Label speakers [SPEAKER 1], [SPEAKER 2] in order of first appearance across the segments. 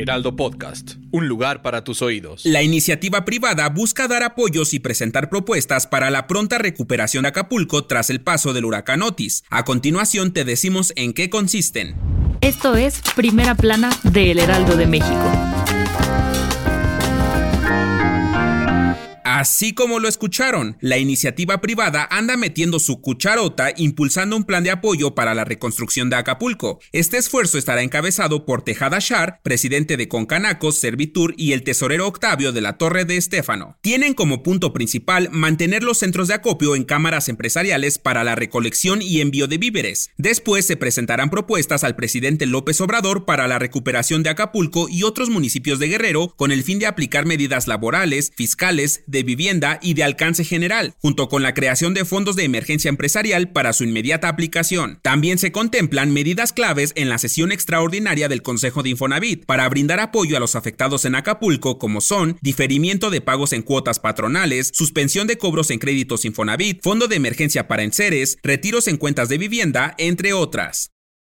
[SPEAKER 1] Heraldo Podcast, un lugar para tus oídos.
[SPEAKER 2] La iniciativa privada busca dar apoyos y presentar propuestas para la pronta recuperación de Acapulco tras el paso del huracán Otis. A continuación te decimos en qué consisten.
[SPEAKER 3] Esto es Primera Plana de El Heraldo de México.
[SPEAKER 2] Así como lo escucharon, la iniciativa privada anda metiendo su cucharota impulsando un plan de apoyo para la reconstrucción de Acapulco. Este esfuerzo estará encabezado por Tejada Shar, presidente de Concanacos, Servitur y el tesorero Octavio de la Torre de Estéfano. Tienen como punto principal mantener los centros de acopio en cámaras empresariales para la recolección y envío de víveres. Después se presentarán propuestas al presidente López Obrador para la recuperación de Acapulco y otros municipios de Guerrero con el fin de aplicar medidas laborales, fiscales, de vivienda y de alcance general, junto con la creación de fondos de emergencia empresarial para su inmediata aplicación. También se contemplan medidas claves en la sesión extraordinaria del Consejo de Infonavit para brindar apoyo a los afectados en Acapulco, como son diferimiento de pagos en cuotas patronales, suspensión de cobros en créditos Infonavit, fondo de emergencia para enseres, retiros en cuentas de vivienda, entre otras.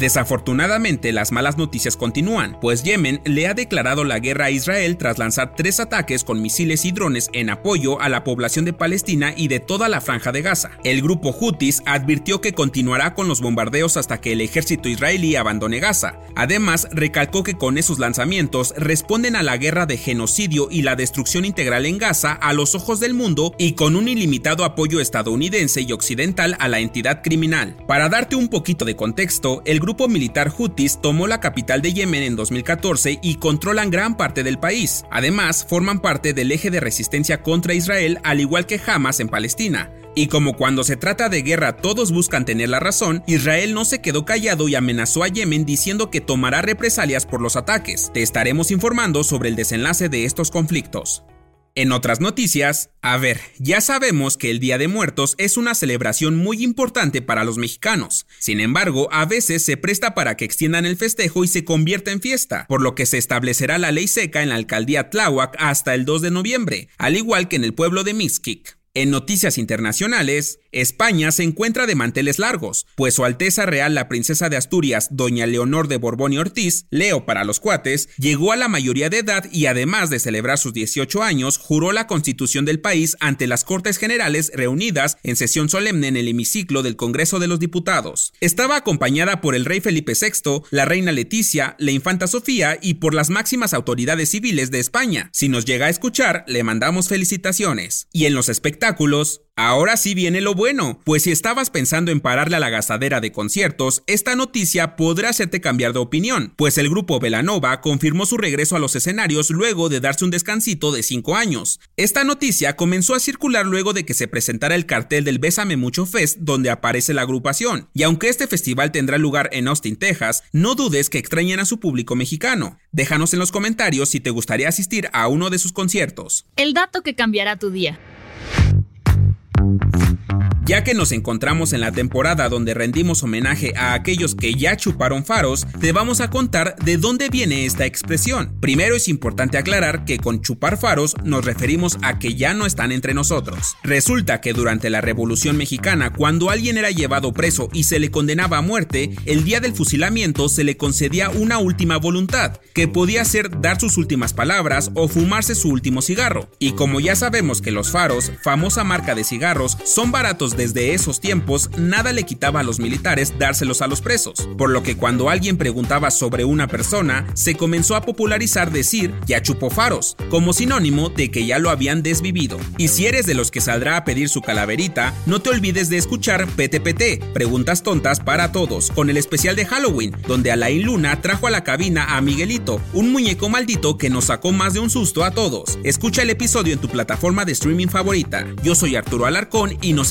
[SPEAKER 2] Desafortunadamente, las malas noticias continúan, pues Yemen le ha declarado la guerra a Israel tras lanzar tres ataques con misiles y drones en apoyo a la población de Palestina y de toda la franja de Gaza. El grupo Houthis advirtió que continuará con los bombardeos hasta que el ejército israelí abandone Gaza. Además, recalcó que con esos lanzamientos responden a la guerra de genocidio y la destrucción integral en Gaza a los ojos del mundo y con un ilimitado apoyo estadounidense y occidental a la entidad criminal. Para darte un poquito de contexto, el grupo grupo militar Houthis tomó la capital de Yemen en 2014 y controlan gran parte del país. Además, forman parte del eje de resistencia contra Israel, al igual que Hamas en Palestina. Y como cuando se trata de guerra todos buscan tener la razón, Israel no se quedó callado y amenazó a Yemen diciendo que tomará represalias por los ataques. Te estaremos informando sobre el desenlace de estos conflictos. En otras noticias, a ver, ya sabemos que el Día de Muertos es una celebración muy importante para los mexicanos. Sin embargo, a veces se presta para que extiendan el festejo y se convierta en fiesta, por lo que se establecerá la ley seca en la alcaldía Tláhuac hasta el 2 de noviembre, al igual que en el pueblo de Mixquic. En noticias internacionales, España se encuentra de manteles largos, pues Su Alteza Real la Princesa de Asturias, Doña Leonor de Borbón y Ortiz, Leo para los cuates, llegó a la mayoría de edad y además de celebrar sus 18 años, juró la constitución del país ante las Cortes Generales reunidas en sesión solemne en el hemiciclo del Congreso de los Diputados. Estaba acompañada por el rey Felipe VI, la reina Leticia, la infanta Sofía y por las máximas autoridades civiles de España. Si nos llega a escuchar, le mandamos felicitaciones. Y en los espectáculos, Ahora sí viene lo bueno, pues si estabas pensando en pararle a la gastadera de conciertos, esta noticia podrá hacerte cambiar de opinión, pues el grupo Velanova confirmó su regreso a los escenarios luego de darse un descansito de 5 años. Esta noticia comenzó a circular luego de que se presentara el cartel del Bésame Mucho Fest donde aparece la agrupación, y aunque este festival tendrá lugar en Austin, Texas, no dudes que extrañen a su público mexicano. Déjanos en los comentarios si te gustaría asistir a uno de sus conciertos.
[SPEAKER 3] El dato que cambiará tu día.
[SPEAKER 2] Ya que nos encontramos en la temporada donde rendimos homenaje a aquellos que ya chuparon faros, te vamos a contar de dónde viene esta expresión. Primero es importante aclarar que con chupar faros nos referimos a que ya no están entre nosotros. Resulta que durante la Revolución Mexicana, cuando alguien era llevado preso y se le condenaba a muerte, el día del fusilamiento se le concedía una última voluntad, que podía ser dar sus últimas palabras o fumarse su último cigarro. Y como ya sabemos que los faros, famosa marca de cigarros, son baratos desde esos tiempos, nada le quitaba a los militares dárselos a los presos, por lo que cuando alguien preguntaba sobre una persona, se comenzó a popularizar decir ya chupó faros, como sinónimo de que ya lo habían desvivido. Y si eres de los que saldrá a pedir su calaverita, no te olvides de escuchar PTPT, Preguntas Tontas para Todos, con el especial de Halloween, donde Alain Luna trajo a la cabina a Miguelito, un muñeco maldito que nos sacó más de un susto a todos. Escucha el episodio en tu plataforma de streaming favorita. Yo soy Arturo Alarcón y nos